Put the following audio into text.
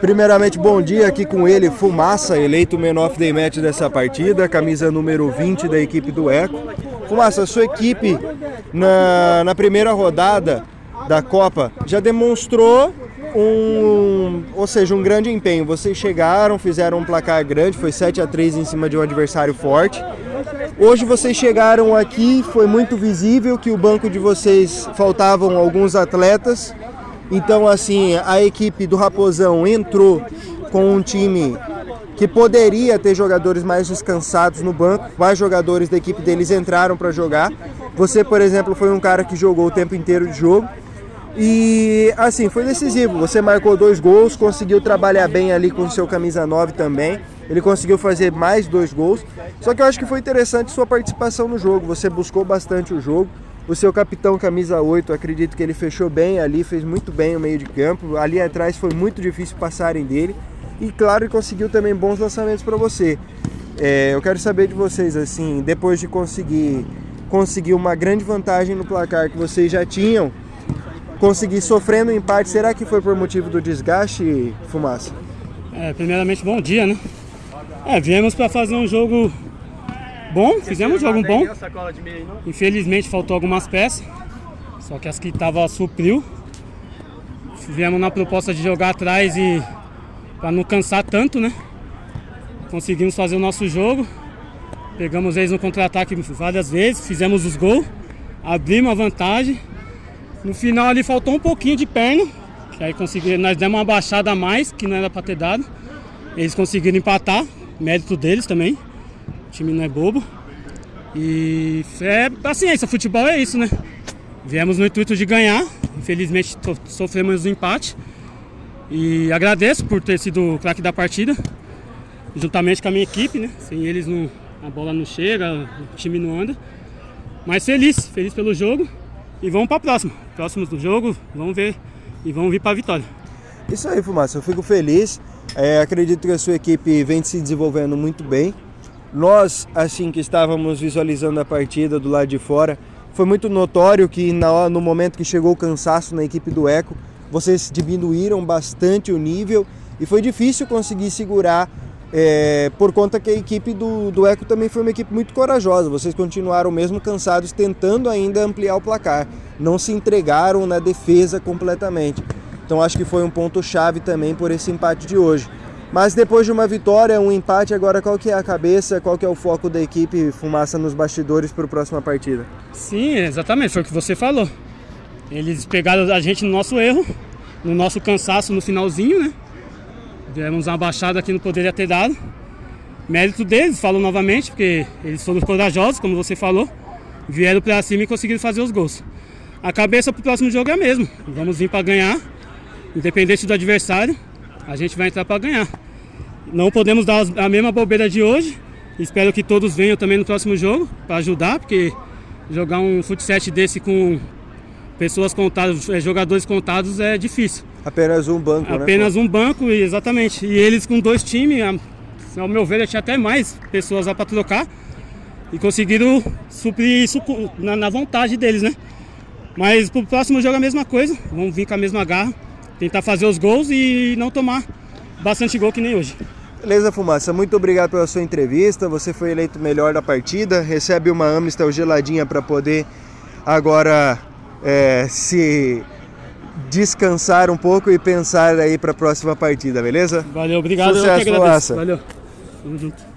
Primeiramente, bom dia aqui com ele, Fumaça, eleito Man of the Match dessa partida, camisa número 20 da equipe do Eco. Fumaça, sua equipe na, na primeira rodada da Copa já demonstrou um, ou seja, um grande empenho. Vocês chegaram, fizeram um placar grande, foi 7 a 3 em cima de um adversário forte. Hoje vocês chegaram aqui, foi muito visível que o banco de vocês faltavam alguns atletas. Então, assim, a equipe do Raposão entrou com um time que poderia ter jogadores mais descansados no banco. Mais jogadores da equipe deles entraram para jogar. Você, por exemplo, foi um cara que jogou o tempo inteiro de jogo. E assim, foi decisivo. Você marcou dois gols, conseguiu trabalhar bem ali com o seu camisa 9 também. Ele conseguiu fazer mais dois gols. Só que eu acho que foi interessante sua participação no jogo. Você buscou bastante o jogo. O seu capitão, camisa 8, acredito que ele fechou bem ali, fez muito bem o meio de campo. Ali atrás foi muito difícil passarem dele. E claro, conseguiu também bons lançamentos para você. É, eu quero saber de vocês, assim, depois de conseguir, conseguir uma grande vantagem no placar que vocês já tinham, conseguir sofrendo um empate, será que foi por motivo do desgaste, Fumaça? É, primeiramente, bom dia, né? É, viemos para fazer um jogo bom, fizemos um jogo bom. Infelizmente faltou algumas peças, só que as que estavam supriu. Viemos na proposta de jogar atrás e para não cansar tanto, né? Conseguimos fazer o nosso jogo. Pegamos eles no contra-ataque várias vezes, fizemos os gols, abrimos a vantagem. No final ali faltou um pouquinho de perna, que aí conseguiram, nós demos uma baixada a mais, que não era para ter dado. Eles conseguiram empatar, mérito deles também. Time não é bobo. E é paciência, futebol é isso, né? Viemos no intuito de ganhar, infelizmente sofremos um empate. E agradeço por ter sido o craque da partida, juntamente com a minha equipe, né? Sem eles não, a bola não chega, o time não anda. Mas feliz, feliz pelo jogo. E vamos para a próxima. Próximos do jogo, vamos ver e vamos vir para a vitória. Isso aí, Fumaça, eu fico feliz. É, acredito que a sua equipe vem se desenvolvendo muito bem. Nós, assim que estávamos visualizando a partida do lado de fora, foi muito notório que no momento que chegou o cansaço na equipe do Eco, vocês diminuíram bastante o nível e foi difícil conseguir segurar é, por conta que a equipe do, do Eco também foi uma equipe muito corajosa. Vocês continuaram mesmo cansados, tentando ainda ampliar o placar. Não se entregaram na defesa completamente. Então acho que foi um ponto chave também por esse empate de hoje. Mas depois de uma vitória, um empate, agora qual que é a cabeça, qual que é o foco da equipe Fumaça nos bastidores para a próxima partida? Sim, exatamente, foi o que você falou. Eles pegaram a gente no nosso erro, no nosso cansaço no finalzinho, né? Demos uma baixada que não poderia ter dado. Mérito deles, falo novamente, porque eles foram corajosos, como você falou. Vieram para cima e conseguiram fazer os gols. A cabeça para o próximo jogo é a mesma. Vamos vir para ganhar, independente do adversário, a gente vai entrar para ganhar. Não podemos dar a mesma bobeira de hoje. Espero que todos venham também no próximo jogo para ajudar, porque jogar um futsal desse com pessoas contadas, é, jogadores contados é difícil. Apenas um banco, né? Apenas né? um banco, exatamente. E eles com dois times, ao meu ver, tinha até mais pessoas lá para trocar. E conseguiram suprir isso na, na vontade deles, né? Mas pro próximo jogo é a mesma coisa. Vamos vir com a mesma garra, tentar fazer os gols e não tomar bastante gol que nem hoje. Beleza, Fumaça. Muito obrigado pela sua entrevista. Você foi eleito melhor da partida. Recebe uma Amistel geladinha para poder agora é, se descansar um pouco e pensar aí para a próxima partida, beleza? Valeu, obrigado. Sucesso, eu que agradeço. Valeu. Tamo junto.